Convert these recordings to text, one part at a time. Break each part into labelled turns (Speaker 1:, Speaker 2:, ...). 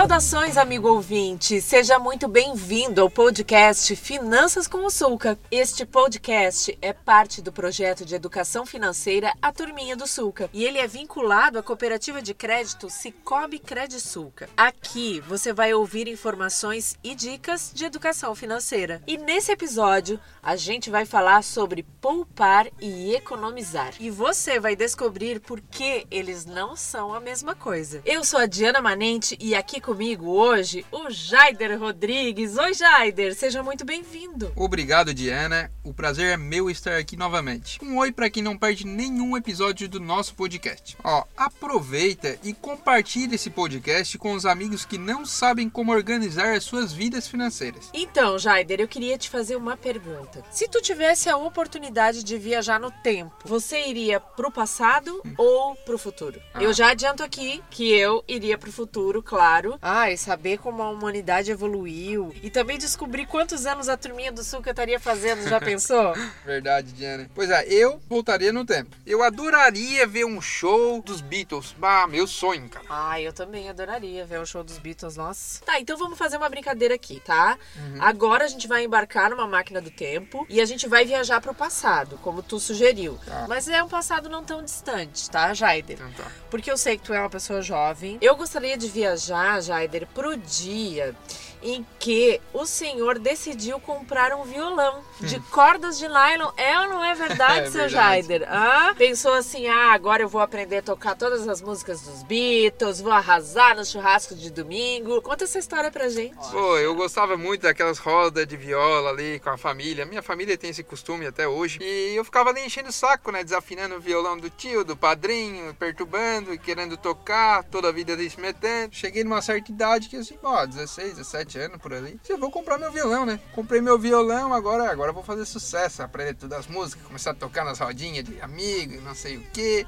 Speaker 1: Saudações, amigo ouvinte! Seja muito bem-vindo ao podcast Finanças com o Sulca. Este podcast é parte do projeto de educação financeira A Turminha do Sulca e ele é vinculado à cooperativa de crédito Cicobi Credisulca. Aqui você vai ouvir informações e dicas de educação financeira. E nesse episódio a gente vai falar sobre poupar e economizar. E você vai descobrir por que eles não são a mesma coisa. Eu sou a Diana Manente e aqui comigo hoje o Jaider Rodrigues. Oi, Jaider, seja muito bem-vindo.
Speaker 2: Obrigado, Diana. O prazer é meu estar aqui novamente. Um oi para quem não perde nenhum episódio do nosso podcast. Ó, aproveita e compartilhe esse podcast com os amigos que não sabem como organizar as suas vidas financeiras.
Speaker 1: Então, Jaider, eu queria te fazer uma pergunta. Se tu tivesse a oportunidade de viajar no tempo, você iria pro passado hum. ou pro futuro? Ah. Eu já adianto aqui que eu iria pro futuro, claro, ah, e saber como a humanidade evoluiu. E também descobrir quantos anos a turminha do Sul que eu estaria fazendo, já pensou?
Speaker 2: Verdade, Diana. Pois é, eu voltaria no tempo. Eu adoraria ver um show dos Beatles. Ah, meu sonho, cara.
Speaker 1: Ah, eu também adoraria ver um show dos Beatles, nossa. Tá, então vamos fazer uma brincadeira aqui, tá? Uhum. Agora a gente vai embarcar numa máquina do tempo e a gente vai viajar pro passado, como tu sugeriu. Tá. Mas é um passado não tão distante, tá, Jaider? Então tá. Porque eu sei que tu é uma pessoa jovem. Eu gostaria de viajar, Jaider, pro dia em que o senhor decidiu comprar um violão de hum. cordas de nylon. É ou não é verdade, é seu verdade. Jaider? Ah, pensou assim: ah, agora eu vou aprender a tocar todas as músicas dos Beatles, vou arrasar no churrasco de domingo. Conta essa história pra gente.
Speaker 2: Pô, eu gostava muito daquelas rodas de viola ali com a família. Minha família tem esse costume até hoje. E eu ficava ali enchendo o saco, né? Desafinando o violão do tio, do padrinho, perturbando e querendo tocar, toda a vida ali se metendo. Cheguei numa certa idade que assim, ó, 16, 17 17 anos por ali. Eu vou comprar meu violão, né? Comprei meu violão, agora, agora vou fazer sucesso, aprender todas as músicas, começar a tocar nas rodinhas de amigo, não sei o que.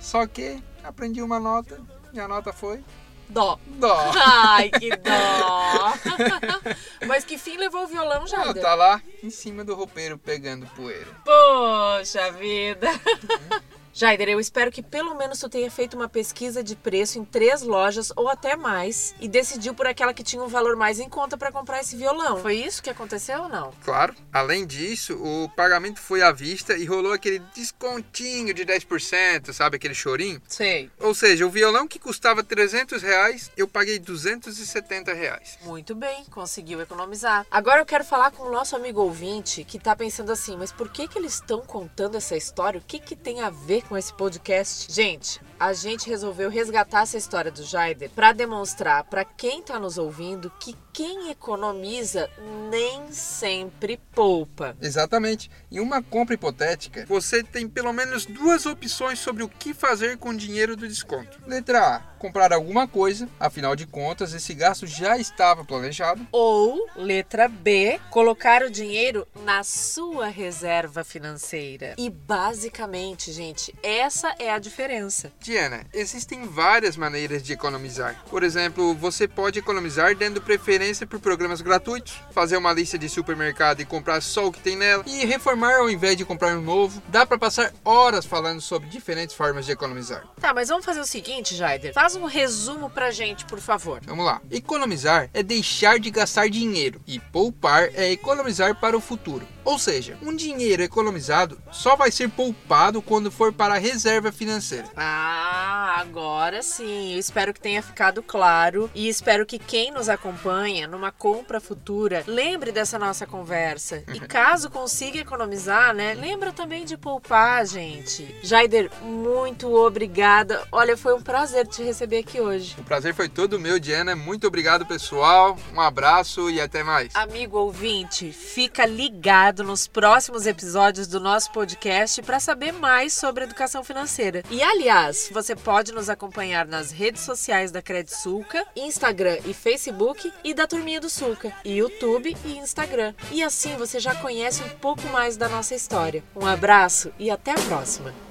Speaker 2: Só que aprendi uma nota e a nota foi
Speaker 1: Dó.
Speaker 2: Dó.
Speaker 1: Ai, que dó. Mas que fim levou o violão já?
Speaker 2: Ah, tá lá em cima do roupeiro pegando poeira.
Speaker 1: Poxa vida. Uhum. Jaider, eu espero que pelo menos tu tenha feito uma pesquisa de preço em três lojas ou até mais e decidiu por aquela que tinha um valor mais em conta para comprar esse violão. Foi isso que aconteceu ou não?
Speaker 2: Claro. Além disso, o pagamento foi à vista e rolou aquele descontinho de 10%, sabe aquele chorinho?
Speaker 1: Sei.
Speaker 2: Ou seja, o violão que custava 300 reais, eu paguei 270 reais.
Speaker 1: Muito bem, conseguiu economizar. Agora eu quero falar com o nosso amigo ouvinte que tá pensando assim, mas por que que eles estão contando essa história? O que que tem a ver com esse podcast. Gente, a gente resolveu resgatar essa história do Jaider para demonstrar para quem está nos ouvindo que quem economiza nem sempre poupa.
Speaker 2: Exatamente. Em uma compra hipotética, você tem pelo menos duas opções sobre o que fazer com o dinheiro do desconto. Letra A: comprar alguma coisa, afinal de contas, esse gasto já estava planejado.
Speaker 1: Ou letra B: colocar o dinheiro na sua reserva financeira. E basicamente, gente, essa é a diferença.
Speaker 2: Diana, existem várias maneiras de economizar. Por exemplo, você pode economizar dando preferência por programas gratuitos, fazer uma lista de supermercado e comprar só o que tem nela, e reformar ao invés de comprar um novo. Dá para passar horas falando sobre diferentes formas de economizar.
Speaker 1: Tá, mas vamos fazer o seguinte, Jaider. Faz um resumo pra gente, por favor.
Speaker 2: Vamos lá. Economizar é deixar de gastar dinheiro e poupar é economizar para o futuro. Ou seja, um dinheiro economizado só vai ser poupado quando for para a reserva financeira.
Speaker 1: Ah, agora sim. Eu espero que tenha ficado claro e espero que quem nos acompanha numa compra futura lembre dessa nossa conversa. E uhum. caso consiga economizar, né, lembra também de poupar, gente. Jaider, muito obrigada. Olha, foi um prazer te receber aqui hoje.
Speaker 2: O prazer foi todo meu, Diana. Muito obrigado, pessoal. Um abraço e até mais.
Speaker 1: Amigo ouvinte, fica ligado nos próximos episódios do nosso podcast para saber mais sobre educação financeira. E aliás, você pode nos acompanhar nas redes sociais da Credit Sulca, Instagram e Facebook e da Turminha do Sulca, YouTube e Instagram. E assim você já conhece um pouco mais da nossa história. Um abraço e até a próxima.